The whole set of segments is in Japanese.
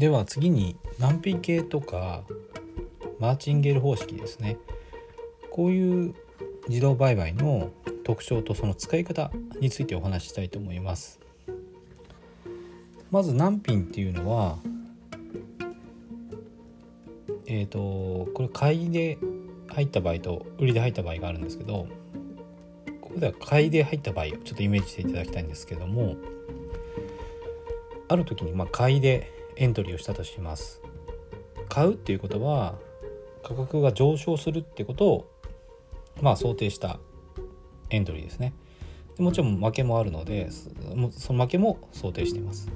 では次に難品系とかマーチンゲル方式ですね。こういう自動売買の特徴とその使い方についてお話ししたいと思います。まず難品っていうのはえっ、ー、とこれ買いで入った場合と売りで入った場合があるんですけどここでは買いで入った場合をちょっとイメージしていただきたいんですけどもある時にま買いでエントリーをしたとします。買うっていうことは価格が上昇するってことをまあ想定したエントリーですね。でもちろん負けもあるのでその負けも想定しています。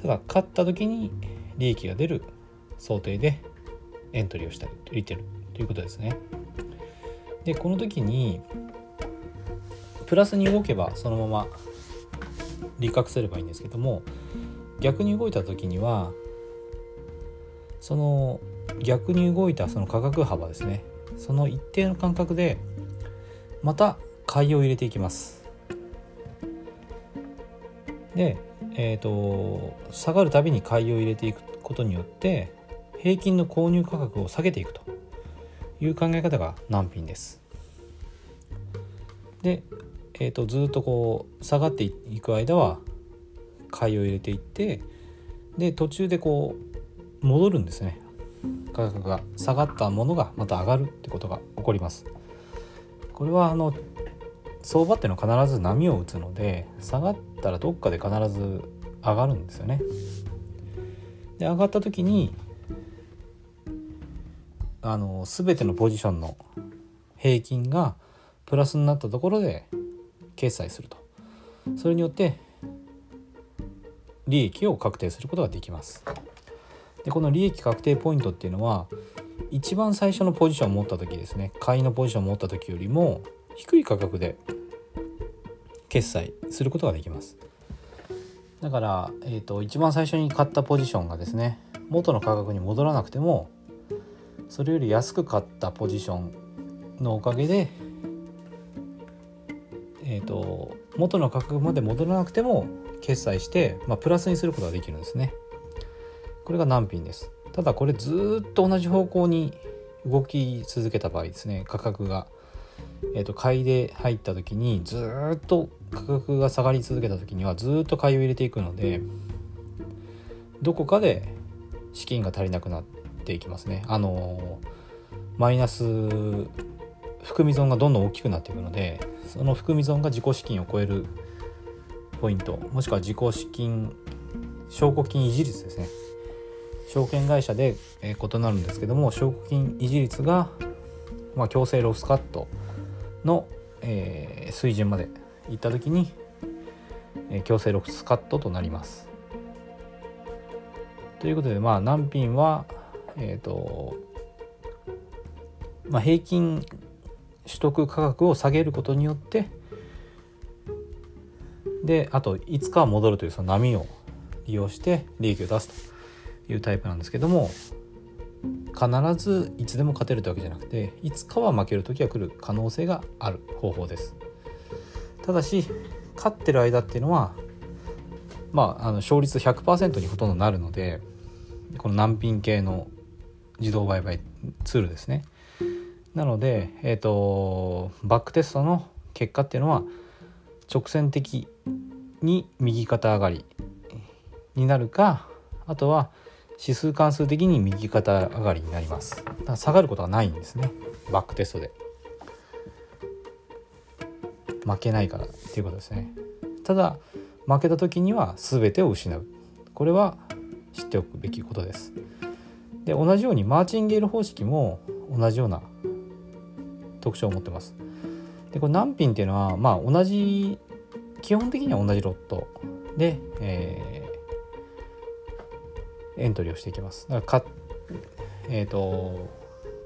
ただ勝った時に利益が出る想定でエントリーをしたり売ってるということですね。でこの時にプラスに動けばそのまま利確すればいいんですけども逆に動いた時にはその逆に動いたその価格幅ですねその一定の間隔でまた買いを入れていきますでえーと、下がるたびに買いを入れていくことによって平均の購入価格を下げていくという考え方が難品です。で、えーと、ずっとこう下がっていく間は買いを入れていってで途中でこう戻るんですね価格が下がったものがまた上がるってことが起こります。これはあの相場っていうのは必ず波を打つので下がったらどっかで必ず上がるんですよね。で上がった時にあの全てのポジションの平均がプラスになったところで決済するとそれによって利益を確定することができます。でこの利益確定ポイントっていうのは一番最初のポジションを持った時ですね。買いのポジションを持った時よりも低い価格で決済することができます。だから、えーと、一番最初に買ったポジションがですね元の価格に戻らなくてもそれより安く買ったポジションのおかげで、えーと、元の価格まで戻らなくても決済して、まあ、プラスにすることができるんですね。これが難品です。ただこれずっと同じ方向に動き続けた場合ですね価格が。えーと、買いで入った時にずっと価格が下がり続けた時にはずっと買いを入れていくのでどこかで資金が足りなくなっていきますね。あのマイナス含み損がどんどん大きくなっていくのでその含み損が自己資金を超えるポイントもしくは自己資金証拠金維持率ですね証券会社で異なるんですけども証拠金維持率が、まあ、強制ロスカットの、えー、水準までいった時に、えー、強制ロスカットとなります。ということでまあ難品はえっ、ー、とまあ、平均取得価格を下げることによってであといつかは戻るというその波を利用して利益を出すというタイプなんですけども必ずいつでも勝てるってわけじゃなくていつかは負ける時が来る可能性がある方法です。ただし勝ってる間っていうのはまああの勝率100%にほとんどなるのでこの難品系の自動売買ツールですね。なので、えーと、バックテストの結果っていうのは直線的に右肩上がりになるかあとは指数関数的に右肩上がりになります。だから下がることはないんですね。バックテストで。負けないからっていうことですね。ただ負けた時には全てを失う。これは知っておくべきことです。で同じようにマーチンゲール方式も同じような特徴を持ってますでこれ難品っていうのはまあ同じ基本的には同じロットで、えエントリーをしていきます。だからえーと、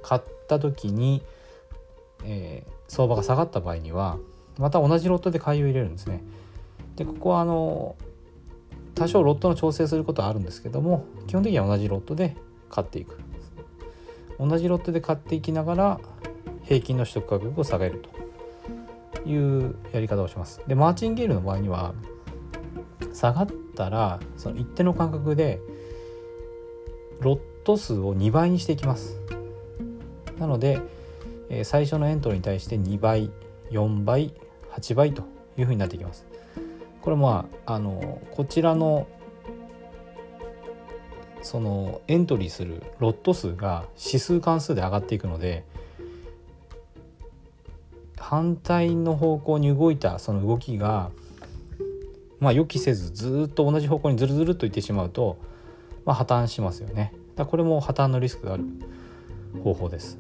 買った時に、えー、相場が下がった場合にはまた同じロットで買いを入れるんですね。でここはあの多少ロットの調整することはあるんですけども基本的には同じロットで買っていく同じロットで買っていきながら平均の取得価格を下げるというやり方をします。でマーチンゲールの場合には下がったらその一定の間隔でロット数を2倍にしていきます。なので、え最初のエントリーに対して2倍4倍8倍というふうになっていきます。これまああのこちらのそのエントリーするロット数が指数関数で上がっていくので反対の方向に動いたその動きがまあ予期せずずっと同じ方向にずるずるっといってしまうと、まあ、破綻しますよねだこれも破綻のリスクがある方法です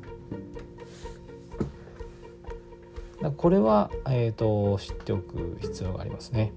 だこれは、えーと、知っておく必要がありますね。